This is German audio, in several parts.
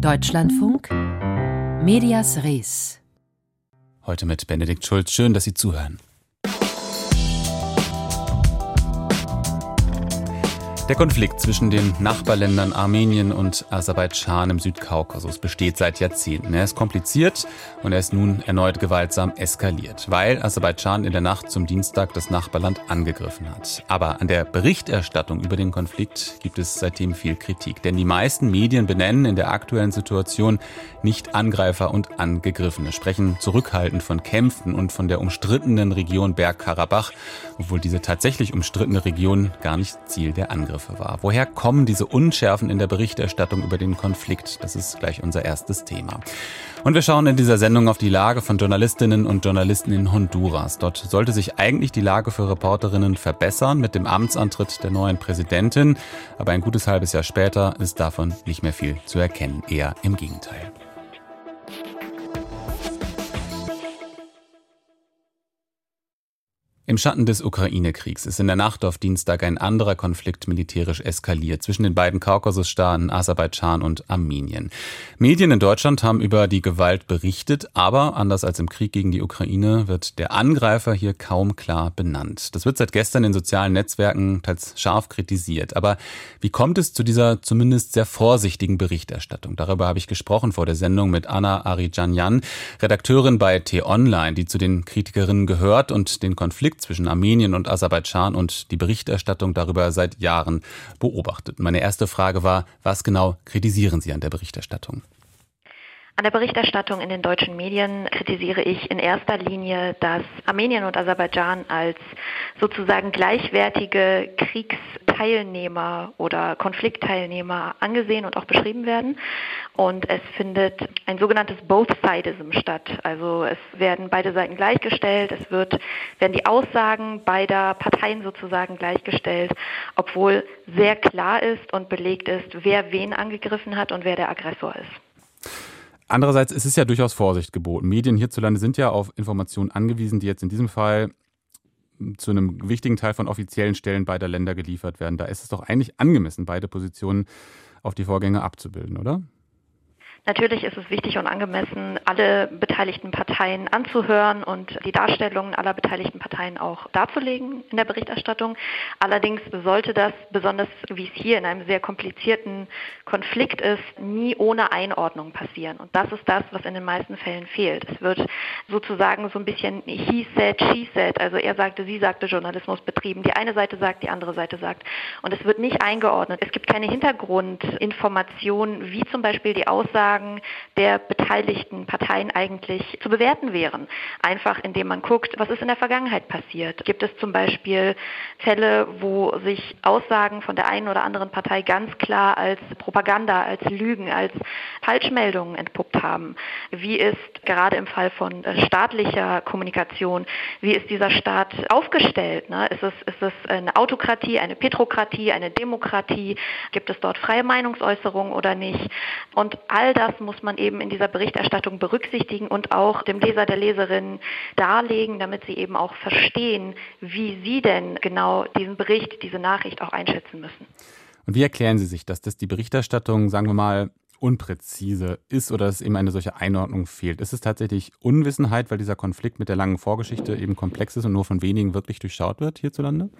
Deutschlandfunk Medias Res. Heute mit Benedikt Schulz. Schön, dass Sie zuhören. Der Konflikt zwischen den Nachbarländern Armenien und Aserbaidschan im Südkaukasus besteht seit Jahrzehnten. Er ist kompliziert und er ist nun erneut gewaltsam eskaliert, weil Aserbaidschan in der Nacht zum Dienstag das Nachbarland angegriffen hat. Aber an der Berichterstattung über den Konflikt gibt es seitdem viel Kritik, denn die meisten Medien benennen in der aktuellen Situation nicht Angreifer und Angegriffene, sprechen zurückhaltend von Kämpfen und von der umstrittenen Region Bergkarabach, obwohl diese tatsächlich umstrittene Region gar nicht Ziel der Angriffe Angriffe war. Woher kommen diese Unschärfen in der Berichterstattung über den Konflikt? Das ist gleich unser erstes Thema. Und wir schauen in dieser Sendung auf die Lage von Journalistinnen und Journalisten in Honduras. Dort sollte sich eigentlich die Lage für Reporterinnen verbessern mit dem Amtsantritt der neuen Präsidentin. Aber ein gutes halbes Jahr später ist davon nicht mehr viel zu erkennen. Eher im Gegenteil. Im Schatten des Ukraine-Kriegs ist in der Nacht auf Dienstag ein anderer Konflikt militärisch eskaliert zwischen den beiden Kaukasusstaaten Aserbaidschan und Armenien. Medien in Deutschland haben über die Gewalt berichtet, aber anders als im Krieg gegen die Ukraine wird der Angreifer hier kaum klar benannt. Das wird seit gestern in sozialen Netzwerken teils scharf kritisiert. Aber wie kommt es zu dieser zumindest sehr vorsichtigen Berichterstattung? Darüber habe ich gesprochen vor der Sendung mit Anna Arijanyan, Redakteurin bei T-Online, die zu den Kritikerinnen gehört und den Konflikt Konflikt zwischen Armenien und Aserbaidschan und die Berichterstattung darüber seit Jahren beobachtet. Meine erste Frage war, was genau kritisieren Sie an der Berichterstattung? An der Berichterstattung in den deutschen Medien kritisiere ich in erster Linie, dass Armenien und Aserbaidschan als sozusagen gleichwertige Kriegsteilnehmer oder Konfliktteilnehmer angesehen und auch beschrieben werden. Und es findet ein sogenanntes Both-Sidism statt. Also es werden beide Seiten gleichgestellt, es wird, werden die Aussagen beider Parteien sozusagen gleichgestellt, obwohl sehr klar ist und belegt ist, wer wen angegriffen hat und wer der Aggressor ist. Andererseits ist es ja durchaus Vorsicht geboten. Medien hierzulande sind ja auf Informationen angewiesen, die jetzt in diesem Fall zu einem wichtigen Teil von offiziellen Stellen beider Länder geliefert werden. Da ist es doch eigentlich angemessen, beide Positionen auf die Vorgänge abzubilden, oder? Natürlich ist es wichtig und angemessen, alle beteiligten Parteien anzuhören und die Darstellungen aller beteiligten Parteien auch darzulegen in der Berichterstattung. Allerdings sollte das, besonders wie es hier in einem sehr komplizierten Konflikt ist, nie ohne Einordnung passieren. Und das ist das, was in den meisten Fällen fehlt. Es wird sozusagen so ein bisschen he said, she said, also er sagte, sie sagte Journalismus betrieben. Die eine Seite sagt, die andere Seite sagt. Und es wird nicht eingeordnet. Es gibt keine Hintergrundinformationen, wie zum Beispiel die Aussage, Aussagen der beteiligten Parteien eigentlich zu bewerten wären. Einfach indem man guckt, was ist in der Vergangenheit passiert. Gibt es zum Beispiel Fälle, wo sich Aussagen von der einen oder anderen Partei ganz klar als Propaganda, als Lügen, als Falschmeldungen entpuppt haben? Wie ist gerade im Fall von äh, staatlicher Kommunikation, wie ist dieser Staat aufgestellt? Ne? Ist, es, ist es eine Autokratie, eine Petrokratie, eine Demokratie? Gibt es dort freie Meinungsäußerung oder nicht? Und all das das muss man eben in dieser Berichterstattung berücksichtigen und auch dem Leser, der Leserin darlegen, damit sie eben auch verstehen, wie sie denn genau diesen Bericht, diese Nachricht auch einschätzen müssen. Und wie erklären Sie sich das, dass die Berichterstattung, sagen wir mal, unpräzise ist oder dass eben eine solche Einordnung fehlt? Ist es tatsächlich Unwissenheit, weil dieser Konflikt mit der langen Vorgeschichte eben komplex ist und nur von wenigen wirklich durchschaut wird hierzulande?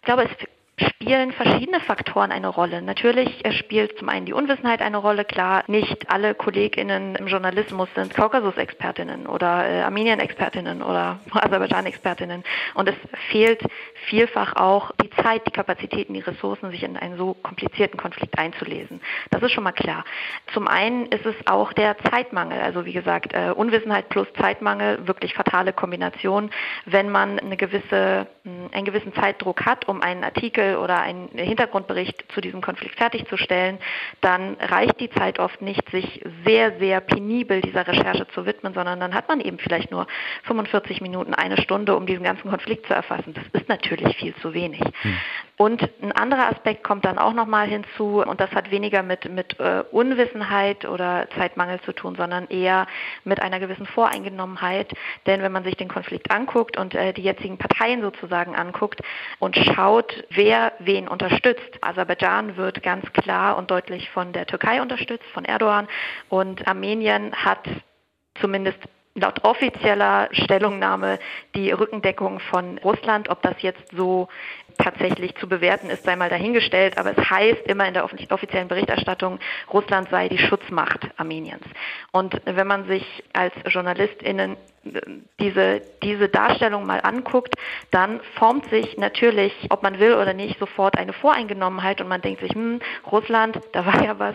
Ich glaube, es spielen verschiedene Faktoren eine Rolle. Natürlich spielt zum einen die Unwissenheit eine Rolle. Klar, nicht alle KollegInnen im Journalismus sind Kaukasus-Expertinnen oder äh, Armenien-Expertinnen oder Aserbaidschan-Expertinnen. Und es fehlt vielfach auch die Zeit, die Kapazitäten, die Ressourcen, sich in einen so komplizierten Konflikt einzulesen. Das ist schon mal klar. Zum einen ist es auch der Zeitmangel. Also wie gesagt, äh, Unwissenheit plus Zeitmangel, wirklich fatale Kombination. Wenn man eine gewisse, mh, einen gewissen Zeitdruck hat, um einen Artikel oder einen Hintergrundbericht zu diesem Konflikt fertigzustellen, dann reicht die Zeit oft nicht, sich sehr, sehr penibel dieser Recherche zu widmen, sondern dann hat man eben vielleicht nur 45 Minuten, eine Stunde, um diesen ganzen Konflikt zu erfassen. Das ist natürlich viel zu wenig. Hm. Und ein anderer Aspekt kommt dann auch nochmal hinzu und das hat weniger mit, mit äh, Unwissenheit oder Zeitmangel zu tun, sondern eher mit einer gewissen Voreingenommenheit. Denn wenn man sich den Konflikt anguckt und äh, die jetzigen Parteien sozusagen anguckt und schaut, wer wen unterstützt. Aserbaidschan wird ganz klar und deutlich von der Türkei unterstützt, von Erdogan und Armenien hat zumindest laut offizieller Stellungnahme die Rückendeckung von Russland. Ob das jetzt so tatsächlich zu bewerten ist, sei mal dahingestellt. Aber es heißt immer in der offiziellen Berichterstattung, Russland sei die Schutzmacht Armeniens. Und wenn man sich als JournalistInnen diese, diese Darstellung mal anguckt, dann formt sich natürlich, ob man will oder nicht, sofort eine Voreingenommenheit und man denkt sich, hm, Russland, da war ja was,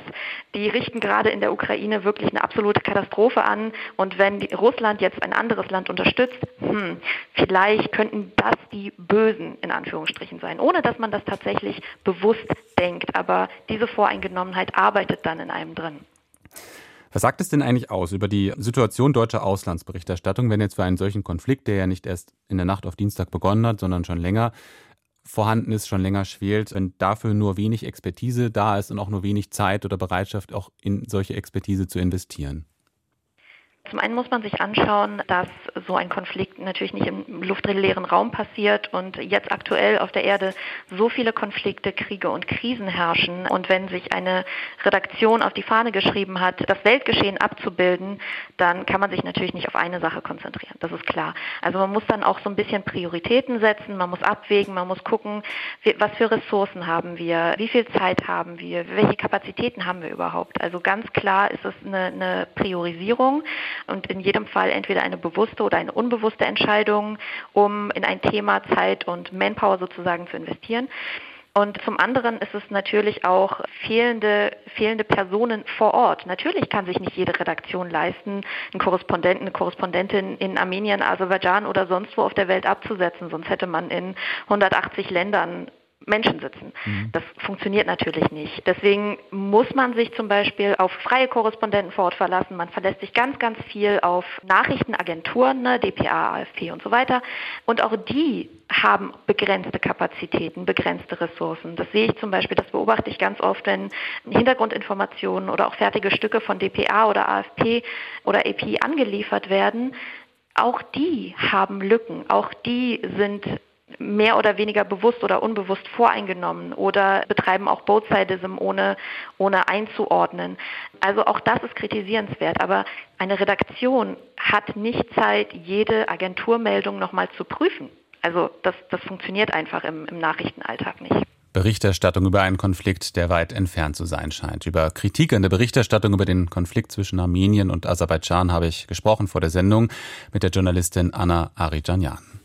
die richten gerade in der Ukraine wirklich eine absolute Katastrophe an und wenn Russland jetzt ein anderes Land unterstützt, hm, vielleicht könnten das die Bösen in Anführungsstrichen sein, ohne dass man das tatsächlich bewusst denkt, aber diese Voreingenommenheit arbeitet dann in einem drin. Was sagt es denn eigentlich aus über die Situation deutscher Auslandsberichterstattung, wenn jetzt für einen solchen Konflikt, der ja nicht erst in der Nacht auf Dienstag begonnen hat, sondern schon länger vorhanden ist, schon länger schwelt, wenn dafür nur wenig Expertise da ist und auch nur wenig Zeit oder Bereitschaft, auch in solche Expertise zu investieren? Zum einen muss man sich anschauen, dass so ein Konflikt natürlich nicht im luftleeren Raum passiert und jetzt aktuell auf der Erde so viele Konflikte, Kriege und Krisen herrschen. Und wenn sich eine Redaktion auf die Fahne geschrieben hat, das Weltgeschehen abzubilden, dann kann man sich natürlich nicht auf eine Sache konzentrieren. Das ist klar. Also man muss dann auch so ein bisschen Prioritäten setzen, man muss abwägen, man muss gucken, was für Ressourcen haben wir, wie viel Zeit haben wir, welche Kapazitäten haben wir überhaupt. Also ganz klar ist es eine, eine Priorisierung und in jedem Fall entweder eine bewusste oder eine unbewusste Entscheidung, um in ein Thema Zeit und Manpower sozusagen zu investieren. Und zum anderen ist es natürlich auch fehlende, fehlende Personen vor Ort. Natürlich kann sich nicht jede Redaktion leisten, einen Korrespondenten, eine Korrespondentin in Armenien, Aserbaidschan oder sonst wo auf der Welt abzusetzen. Sonst hätte man in 180 Ländern Menschen sitzen. Mhm. Das funktioniert natürlich nicht. Deswegen muss man sich zum Beispiel auf freie Korrespondenten vor Ort verlassen. Man verlässt sich ganz, ganz viel auf Nachrichtenagenturen, ne, DPA, AFP und so weiter. Und auch die haben begrenzte Kapazitäten, begrenzte Ressourcen. Das sehe ich zum Beispiel, das beobachte ich ganz oft, wenn Hintergrundinformationen oder auch fertige Stücke von DPA oder AFP oder EP angeliefert werden. Auch die haben Lücken, auch die sind mehr oder weniger bewusst oder unbewusst voreingenommen oder betreiben auch Both-Sidism ohne, ohne einzuordnen. Also auch das ist kritisierenswert. Aber eine Redaktion hat nicht Zeit, jede Agenturmeldung nochmal zu prüfen. Also das, das funktioniert einfach im, im Nachrichtenalltag nicht. Berichterstattung über einen Konflikt, der weit entfernt zu sein scheint. Über Kritik an der Berichterstattung über den Konflikt zwischen Armenien und Aserbaidschan habe ich gesprochen vor der Sendung mit der Journalistin Anna Arijanyan.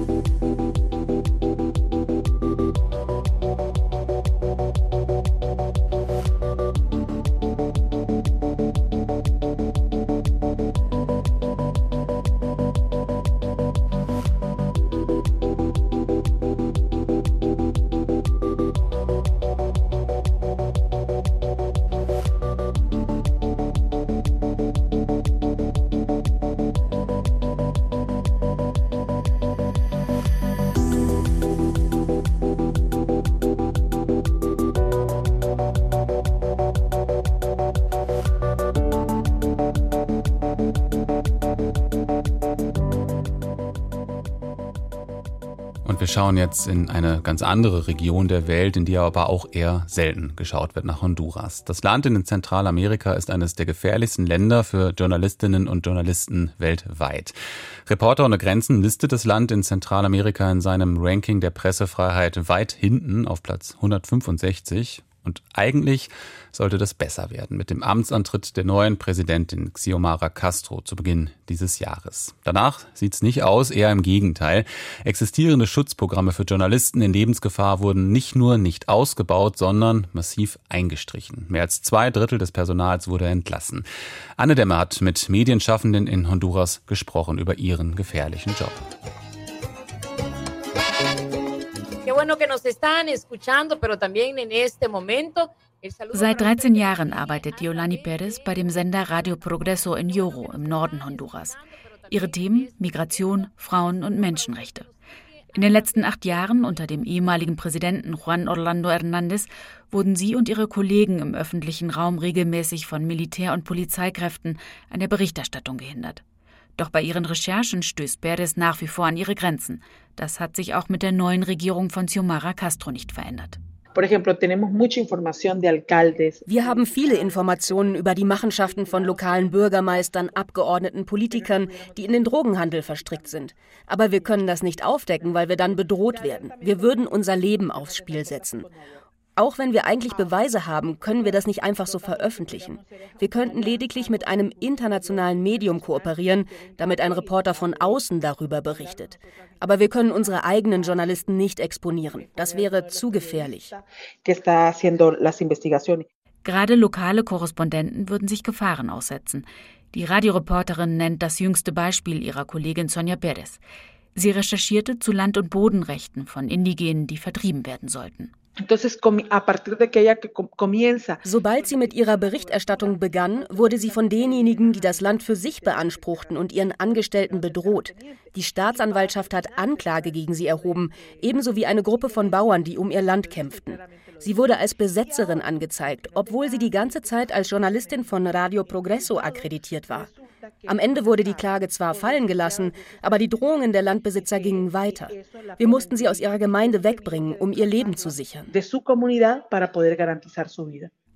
schauen jetzt in eine ganz andere Region der Welt, in die aber auch eher selten geschaut wird, nach Honduras. Das Land in Zentralamerika ist eines der gefährlichsten Länder für Journalistinnen und Journalisten weltweit. Reporter ohne Grenzen listet das Land in Zentralamerika in seinem Ranking der Pressefreiheit weit hinten auf Platz 165 und eigentlich sollte das besser werden mit dem Amtsantritt der neuen Präsidentin Xiomara Castro zu Beginn dieses Jahres. Danach sieht's nicht aus, eher im Gegenteil. Existierende Schutzprogramme für Journalisten in Lebensgefahr wurden nicht nur nicht ausgebaut, sondern massiv eingestrichen. Mehr als zwei Drittel des Personals wurde entlassen. Anne Dämmer hat mit Medienschaffenden in Honduras gesprochen über ihren gefährlichen Job. bueno que nos están escuchando, pero también en este momento Seit 13 Jahren arbeitet Yolani Perez bei dem Sender Radio Progreso in Yoro im Norden Honduras. Ihre Themen Migration, Frauen und Menschenrechte. In den letzten acht Jahren unter dem ehemaligen Präsidenten Juan Orlando Hernández wurden sie und ihre Kollegen im öffentlichen Raum regelmäßig von Militär- und Polizeikräften an der Berichterstattung gehindert. Doch bei ihren Recherchen stößt Perez nach wie vor an ihre Grenzen. Das hat sich auch mit der neuen Regierung von Xiomara Castro nicht verändert. Wir haben viele Informationen über die Machenschaften von lokalen Bürgermeistern, Abgeordneten, Politikern, die in den Drogenhandel verstrickt sind. Aber wir können das nicht aufdecken, weil wir dann bedroht werden. Wir würden unser Leben aufs Spiel setzen. Auch wenn wir eigentlich Beweise haben, können wir das nicht einfach so veröffentlichen. Wir könnten lediglich mit einem internationalen Medium kooperieren, damit ein Reporter von außen darüber berichtet. Aber wir können unsere eigenen Journalisten nicht exponieren. Das wäre zu gefährlich. Gerade lokale Korrespondenten würden sich Gefahren aussetzen. Die Radioreporterin nennt das jüngste Beispiel ihrer Kollegin Sonja Perez. Sie recherchierte zu Land- und Bodenrechten von Indigenen, die vertrieben werden sollten. Sobald sie mit ihrer Berichterstattung begann, wurde sie von denjenigen, die das Land für sich beanspruchten und ihren Angestellten bedroht. Die Staatsanwaltschaft hat Anklage gegen sie erhoben, ebenso wie eine Gruppe von Bauern, die um ihr Land kämpften. Sie wurde als Besetzerin angezeigt, obwohl sie die ganze Zeit als Journalistin von Radio Progresso akkreditiert war. Am Ende wurde die Klage zwar fallen gelassen, aber die Drohungen der Landbesitzer gingen weiter. Wir mussten sie aus ihrer Gemeinde wegbringen, um ihr Leben zu sichern.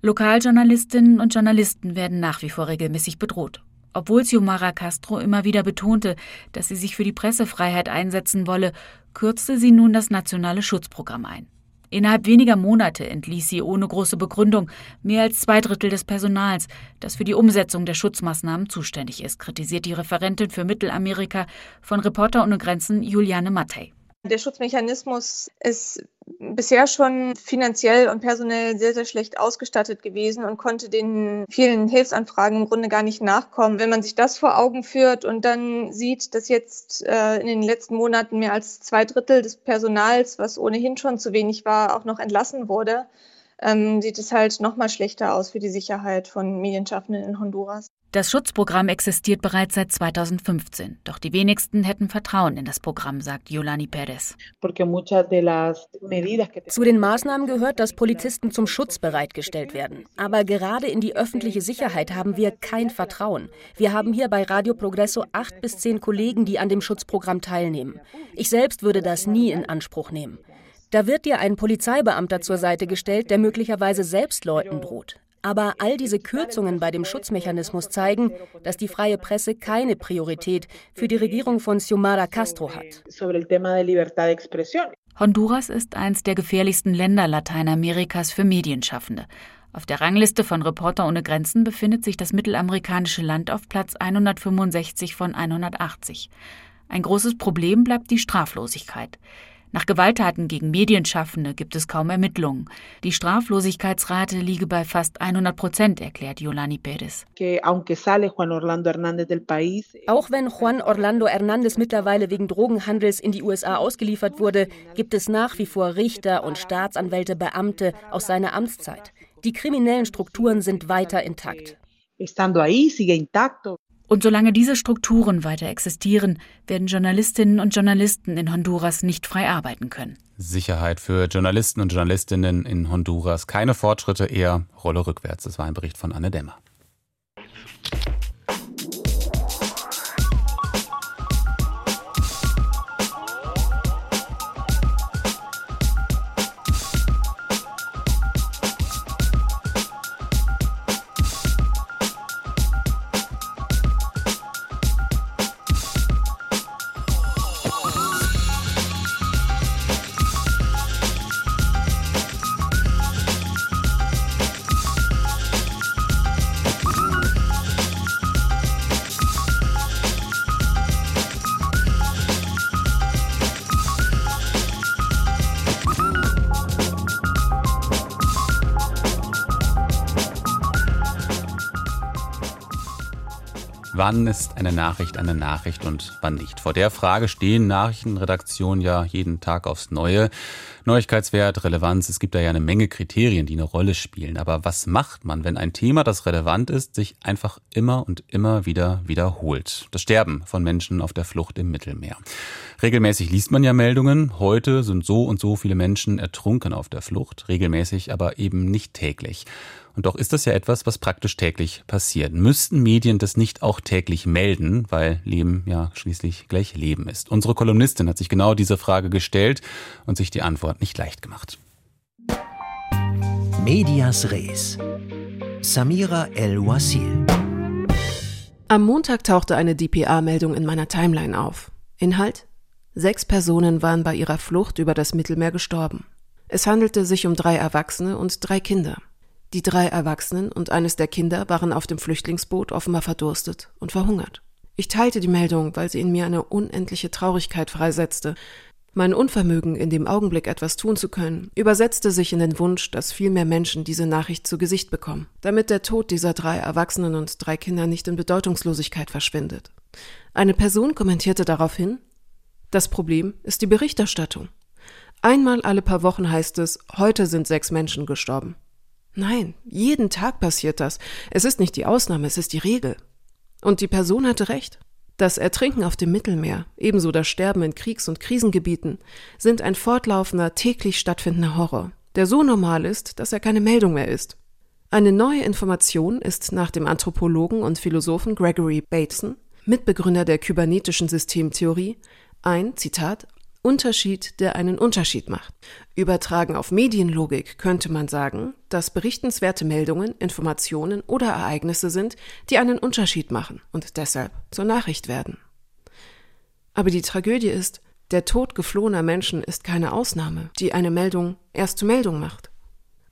Lokaljournalistinnen und Journalisten werden nach wie vor regelmäßig bedroht. Obwohl Xiomara Castro immer wieder betonte, dass sie sich für die Pressefreiheit einsetzen wolle, kürzte sie nun das nationale Schutzprogramm ein. Innerhalb weniger Monate entließ sie ohne große Begründung mehr als zwei Drittel des Personals, das für die Umsetzung der Schutzmaßnahmen zuständig ist, kritisiert die Referentin für Mittelamerika von Reporter ohne Grenzen Juliane Mattei. Der Schutzmechanismus ist bisher schon finanziell und personell sehr, sehr schlecht ausgestattet gewesen und konnte den vielen Hilfsanfragen im Grunde gar nicht nachkommen. Wenn man sich das vor Augen führt und dann sieht, dass jetzt äh, in den letzten Monaten mehr als zwei Drittel des Personals, was ohnehin schon zu wenig war, auch noch entlassen wurde, ähm, sieht es halt noch mal schlechter aus für die Sicherheit von Medienschaffenden in Honduras. Das Schutzprogramm existiert bereits seit 2015. Doch die wenigsten hätten Vertrauen in das Programm, sagt Yolani Perez. Zu den Maßnahmen gehört, dass Polizisten zum Schutz bereitgestellt werden. Aber gerade in die öffentliche Sicherheit haben wir kein Vertrauen. Wir haben hier bei Radio Progresso acht bis zehn Kollegen, die an dem Schutzprogramm teilnehmen. Ich selbst würde das nie in Anspruch nehmen. Da wird dir ein Polizeibeamter zur Seite gestellt, der möglicherweise selbst Leuten droht. Aber all diese Kürzungen bei dem Schutzmechanismus zeigen, dass die freie Presse keine Priorität für die Regierung von Xiomara Castro hat. Honduras ist eines der gefährlichsten Länder Lateinamerikas für Medienschaffende. Auf der Rangliste von Reporter ohne Grenzen befindet sich das mittelamerikanische Land auf Platz 165 von 180. Ein großes Problem bleibt die Straflosigkeit. Nach Gewalttaten gegen Medienschaffende gibt es kaum Ermittlungen. Die Straflosigkeitsrate liege bei fast 100 Prozent, erklärt Yolani Perez. Auch wenn Juan Orlando Hernández mittlerweile wegen Drogenhandels in die USA ausgeliefert wurde, gibt es nach wie vor Richter und Staatsanwälte, Beamte aus seiner Amtszeit. Die kriminellen Strukturen sind weiter intakt. Und solange diese Strukturen weiter existieren, werden Journalistinnen und Journalisten in Honduras nicht frei arbeiten können. Sicherheit für Journalisten und Journalistinnen in Honduras. Keine Fortschritte, eher Rolle rückwärts. Das war ein Bericht von Anne Dämmer. Wann ist eine Nachricht eine Nachricht und wann nicht? Vor der Frage stehen Nachrichtenredaktionen ja jeden Tag aufs Neue. Neuigkeitswert, Relevanz, es gibt da ja eine Menge Kriterien, die eine Rolle spielen. Aber was macht man, wenn ein Thema, das relevant ist, sich einfach immer und immer wieder wiederholt? Das Sterben von Menschen auf der Flucht im Mittelmeer. Regelmäßig liest man ja Meldungen. Heute sind so und so viele Menschen ertrunken auf der Flucht. Regelmäßig, aber eben nicht täglich. Und doch ist das ja etwas, was praktisch täglich passiert. Müssten Medien das nicht auch täglich melden, weil Leben ja schließlich gleich Leben ist? Unsere Kolumnistin hat sich genau diese Frage gestellt und sich die Antwort nicht leicht gemacht. Medias Res. Samira El-Wasil. Am Montag tauchte eine DPA-Meldung in meiner Timeline auf. Inhalt? Sechs Personen waren bei ihrer Flucht über das Mittelmeer gestorben. Es handelte sich um drei Erwachsene und drei Kinder. Die drei Erwachsenen und eines der Kinder waren auf dem Flüchtlingsboot offenbar verdurstet und verhungert. Ich teilte die Meldung, weil sie in mir eine unendliche Traurigkeit freisetzte. Mein Unvermögen, in dem Augenblick etwas tun zu können, übersetzte sich in den Wunsch, dass viel mehr Menschen diese Nachricht zu Gesicht bekommen, damit der Tod dieser drei Erwachsenen und drei Kinder nicht in Bedeutungslosigkeit verschwindet. Eine Person kommentierte daraufhin, das Problem ist die Berichterstattung. Einmal alle paar Wochen heißt es, heute sind sechs Menschen gestorben. Nein, jeden Tag passiert das. Es ist nicht die Ausnahme, es ist die Regel. Und die Person hatte recht. Das Ertrinken auf dem Mittelmeer, ebenso das Sterben in Kriegs- und Krisengebieten, sind ein fortlaufender, täglich stattfindender Horror, der so normal ist, dass er keine Meldung mehr ist. Eine neue Information ist nach dem Anthropologen und Philosophen Gregory Bateson, Mitbegründer der kybernetischen Systemtheorie, ein, Zitat, Unterschied, der einen Unterschied macht. Übertragen auf Medienlogik könnte man sagen, dass berichtenswerte Meldungen, Informationen oder Ereignisse sind, die einen Unterschied machen und deshalb zur Nachricht werden. Aber die Tragödie ist, der Tod geflohener Menschen ist keine Ausnahme, die eine Meldung erst zur Meldung macht.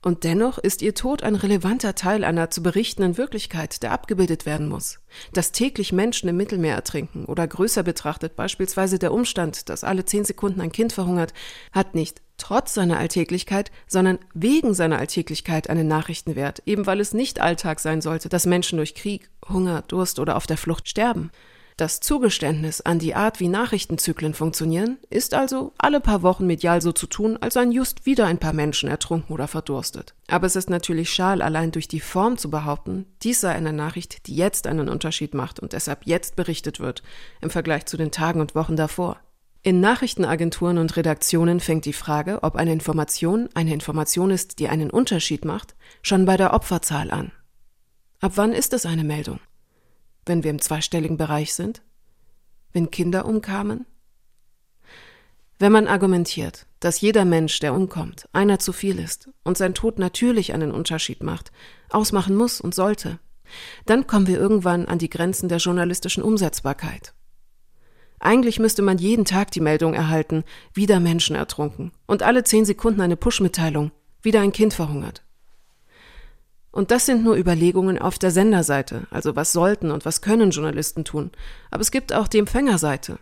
Und dennoch ist ihr Tod ein relevanter Teil einer zu berichtenden Wirklichkeit, der abgebildet werden muss. Dass täglich Menschen im Mittelmeer ertrinken oder größer betrachtet beispielsweise der Umstand, dass alle zehn Sekunden ein Kind verhungert, hat nicht trotz seiner Alltäglichkeit, sondern wegen seiner Alltäglichkeit einen Nachrichtenwert, eben weil es nicht Alltag sein sollte, dass Menschen durch Krieg, Hunger, Durst oder auf der Flucht sterben. Das Zugeständnis an die Art, wie Nachrichtenzyklen funktionieren, ist also alle paar Wochen medial so zu tun, als seien just wieder ein paar Menschen ertrunken oder verdurstet. Aber es ist natürlich schal, allein durch die Form zu behaupten, dies sei eine Nachricht, die jetzt einen Unterschied macht und deshalb jetzt berichtet wird, im Vergleich zu den Tagen und Wochen davor. In Nachrichtenagenturen und Redaktionen fängt die Frage, ob eine Information eine Information ist, die einen Unterschied macht, schon bei der Opferzahl an. Ab wann ist es eine Meldung? Wenn wir im zweistelligen Bereich sind? Wenn Kinder umkamen? Wenn man argumentiert, dass jeder Mensch, der umkommt, einer zu viel ist und sein Tod natürlich einen Unterschied macht, ausmachen muss und sollte, dann kommen wir irgendwann an die Grenzen der journalistischen Umsetzbarkeit. Eigentlich müsste man jeden Tag die Meldung erhalten, wieder Menschen ertrunken und alle zehn Sekunden eine Push-Mitteilung, wieder ein Kind verhungert. Und das sind nur Überlegungen auf der Senderseite, also was sollten und was können Journalisten tun. Aber es gibt auch die Empfängerseite.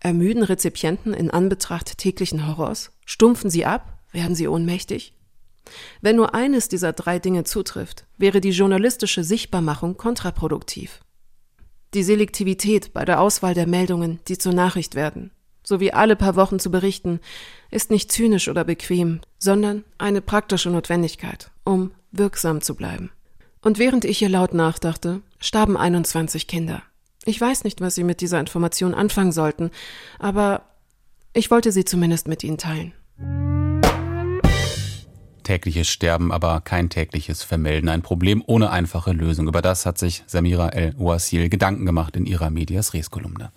Ermüden Rezipienten in Anbetracht täglichen Horrors? Stumpfen sie ab? Werden sie ohnmächtig? Wenn nur eines dieser drei Dinge zutrifft, wäre die journalistische Sichtbarmachung kontraproduktiv. Die Selektivität bei der Auswahl der Meldungen, die zur Nachricht werden, sowie alle paar Wochen zu berichten, ist nicht zynisch oder bequem, sondern eine praktische Notwendigkeit, um wirksam zu bleiben. Und während ich hier laut nachdachte, starben 21 Kinder. Ich weiß nicht, was Sie mit dieser Information anfangen sollten, aber ich wollte sie zumindest mit Ihnen teilen. Tägliches Sterben, aber kein tägliches Vermelden. Ein Problem ohne einfache Lösung. Über das hat sich Samira El-Ouasil Gedanken gemacht in ihrer Medias Res-Kolumne.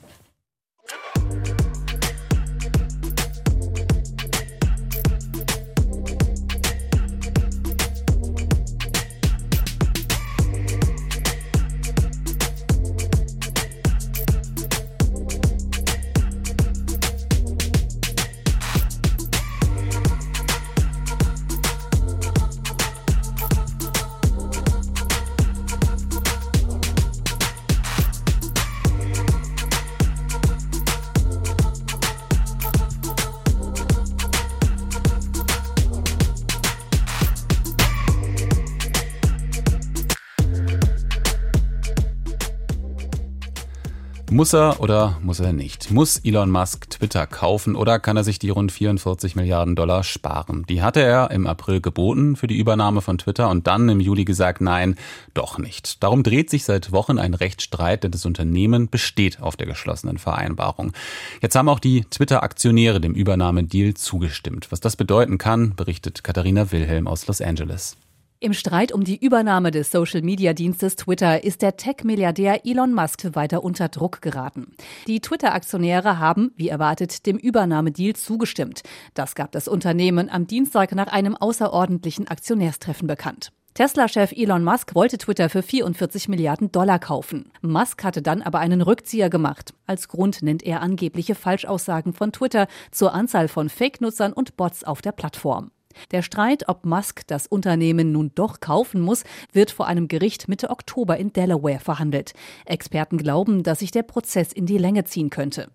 Muss er oder muss er nicht? Muss Elon Musk Twitter kaufen oder kann er sich die rund 44 Milliarden Dollar sparen? Die hatte er im April geboten für die Übernahme von Twitter und dann im Juli gesagt, nein, doch nicht. Darum dreht sich seit Wochen ein Rechtsstreit, denn das Unternehmen besteht auf der geschlossenen Vereinbarung. Jetzt haben auch die Twitter-Aktionäre dem Übernahmedeal zugestimmt. Was das bedeuten kann, berichtet Katharina Wilhelm aus Los Angeles. Im Streit um die Übernahme des Social-Media-Dienstes Twitter ist der Tech-Milliardär Elon Musk weiter unter Druck geraten. Die Twitter-Aktionäre haben, wie erwartet, dem Übernahmedeal zugestimmt. Das gab das Unternehmen am Dienstag nach einem außerordentlichen Aktionärstreffen bekannt. Tesla-Chef Elon Musk wollte Twitter für 44 Milliarden Dollar kaufen. Musk hatte dann aber einen Rückzieher gemacht. Als Grund nennt er angebliche Falschaussagen von Twitter zur Anzahl von Fake-Nutzern und Bots auf der Plattform. Der Streit, ob Musk das Unternehmen nun doch kaufen muss, wird vor einem Gericht Mitte Oktober in Delaware verhandelt. Experten glauben, dass sich der Prozess in die Länge ziehen könnte.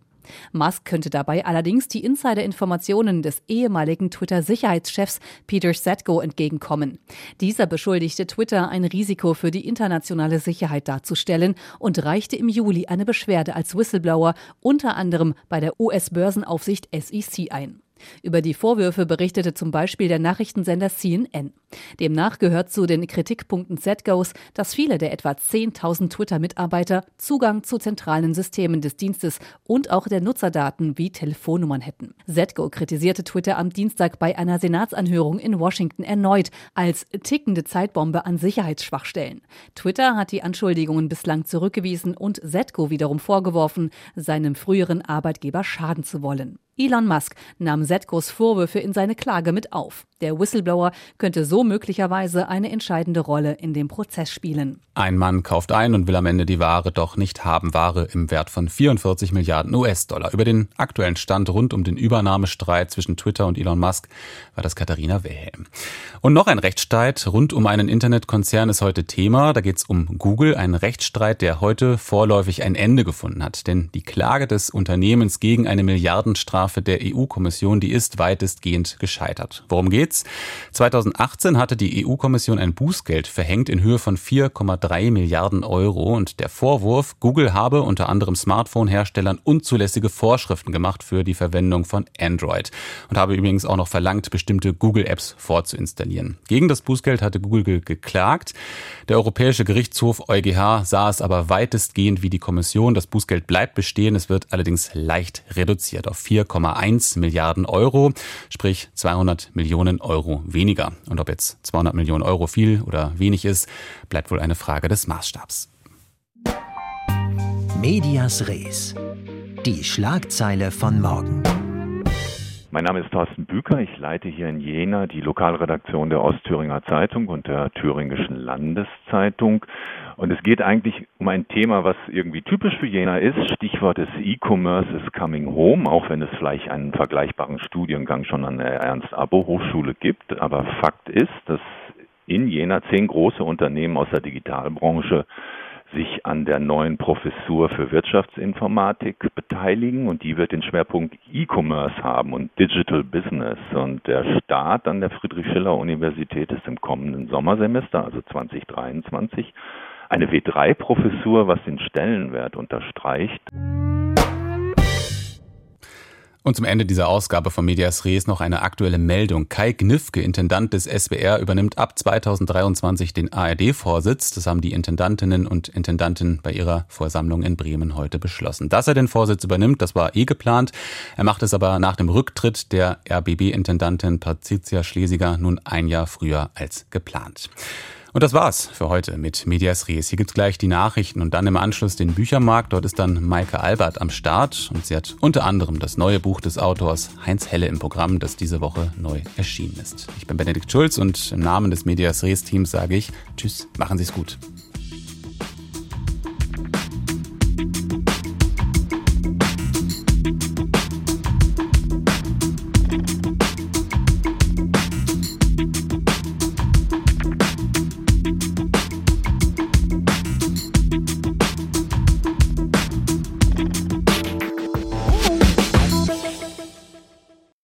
Musk könnte dabei allerdings die Insider-Informationen des ehemaligen Twitter-Sicherheitschefs Peter Satko entgegenkommen. Dieser beschuldigte Twitter, ein Risiko für die internationale Sicherheit darzustellen und reichte im Juli eine Beschwerde als Whistleblower unter anderem bei der US-Börsenaufsicht SEC ein. Über die Vorwürfe berichtete zum Beispiel der Nachrichtensender CNN. Demnach gehört zu den Kritikpunkten ZGOs, dass viele der etwa 10.000 Twitter-Mitarbeiter Zugang zu zentralen Systemen des Dienstes und auch der Nutzerdaten wie Telefonnummern hätten. ZGO kritisierte Twitter am Dienstag bei einer Senatsanhörung in Washington erneut als tickende Zeitbombe an Sicherheitsschwachstellen. Twitter hat die Anschuldigungen bislang zurückgewiesen und ZGO wiederum vorgeworfen, seinem früheren Arbeitgeber schaden zu wollen. Elon Musk nahm Setkos Vorwürfe in seine Klage mit auf. Der Whistleblower könnte so möglicherweise eine entscheidende Rolle in dem Prozess spielen. Ein Mann kauft ein und will am Ende die Ware doch nicht haben. Ware im Wert von 44 Milliarden US-Dollar. Über den aktuellen Stand rund um den Übernahmestreit zwischen Twitter und Elon Musk war das Katharina Wilhelm. Und noch ein Rechtsstreit rund um einen Internetkonzern ist heute Thema. Da geht es um Google. Ein Rechtsstreit, der heute vorläufig ein Ende gefunden hat. Denn die Klage des Unternehmens gegen eine Milliardenstrafe der EU-Kommission, die ist weitestgehend gescheitert. Worum geht's? Schweiz. 2018 hatte die EU-Kommission ein Bußgeld verhängt in Höhe von 4,3 Milliarden Euro und der Vorwurf, Google habe unter anderem Smartphone-Herstellern unzulässige Vorschriften gemacht für die Verwendung von Android und habe übrigens auch noch verlangt, bestimmte Google-Apps vorzuinstallieren. Gegen das Bußgeld hatte Google geklagt. Der Europäische Gerichtshof EuGH sah es aber weitestgehend wie die Kommission. Das Bußgeld bleibt bestehen. Es wird allerdings leicht reduziert auf 4,1 Milliarden Euro, sprich 200 Millionen Euro weniger. Und ob jetzt 200 Millionen Euro viel oder wenig ist, bleibt wohl eine Frage des Maßstabs. Medias Res. Die Schlagzeile von morgen. Mein Name ist Thorsten Büker. Ich leite hier in Jena die Lokalredaktion der Ostthüringer Zeitung und der Thüringischen Landeszeitung. Und es geht eigentlich um ein Thema, was irgendwie typisch für Jena ist. Stichwort ist E-Commerce is coming home, auch wenn es vielleicht einen vergleichbaren Studiengang schon an der Ernst-Abo-Hochschule gibt. Aber Fakt ist, dass in Jena zehn große Unternehmen aus der Digitalbranche sich an der neuen Professur für Wirtschaftsinformatik beteiligen und die wird den Schwerpunkt E-Commerce haben und Digital Business. Und der Start an der Friedrich-Schiller-Universität ist im kommenden Sommersemester, also 2023 eine W3-Professur, was den Stellenwert unterstreicht. Und zum Ende dieser Ausgabe von Medias Res noch eine aktuelle Meldung. Kai Gnifke, Intendant des SWR, übernimmt ab 2023 den ARD-Vorsitz. Das haben die Intendantinnen und Intendanten bei ihrer Versammlung in Bremen heute beschlossen. Dass er den Vorsitz übernimmt, das war eh geplant. Er macht es aber nach dem Rücktritt der RBB-Intendantin Patricia Schlesiger nun ein Jahr früher als geplant. Und das war's für heute mit Medias Res. Hier gibt's gleich die Nachrichten und dann im Anschluss den Büchermarkt. Dort ist dann Maike Albert am Start und sie hat unter anderem das neue Buch des Autors Heinz Helle im Programm, das diese Woche neu erschienen ist. Ich bin Benedikt Schulz und im Namen des Medias Res Teams sage ich Tschüss, machen Sie's gut.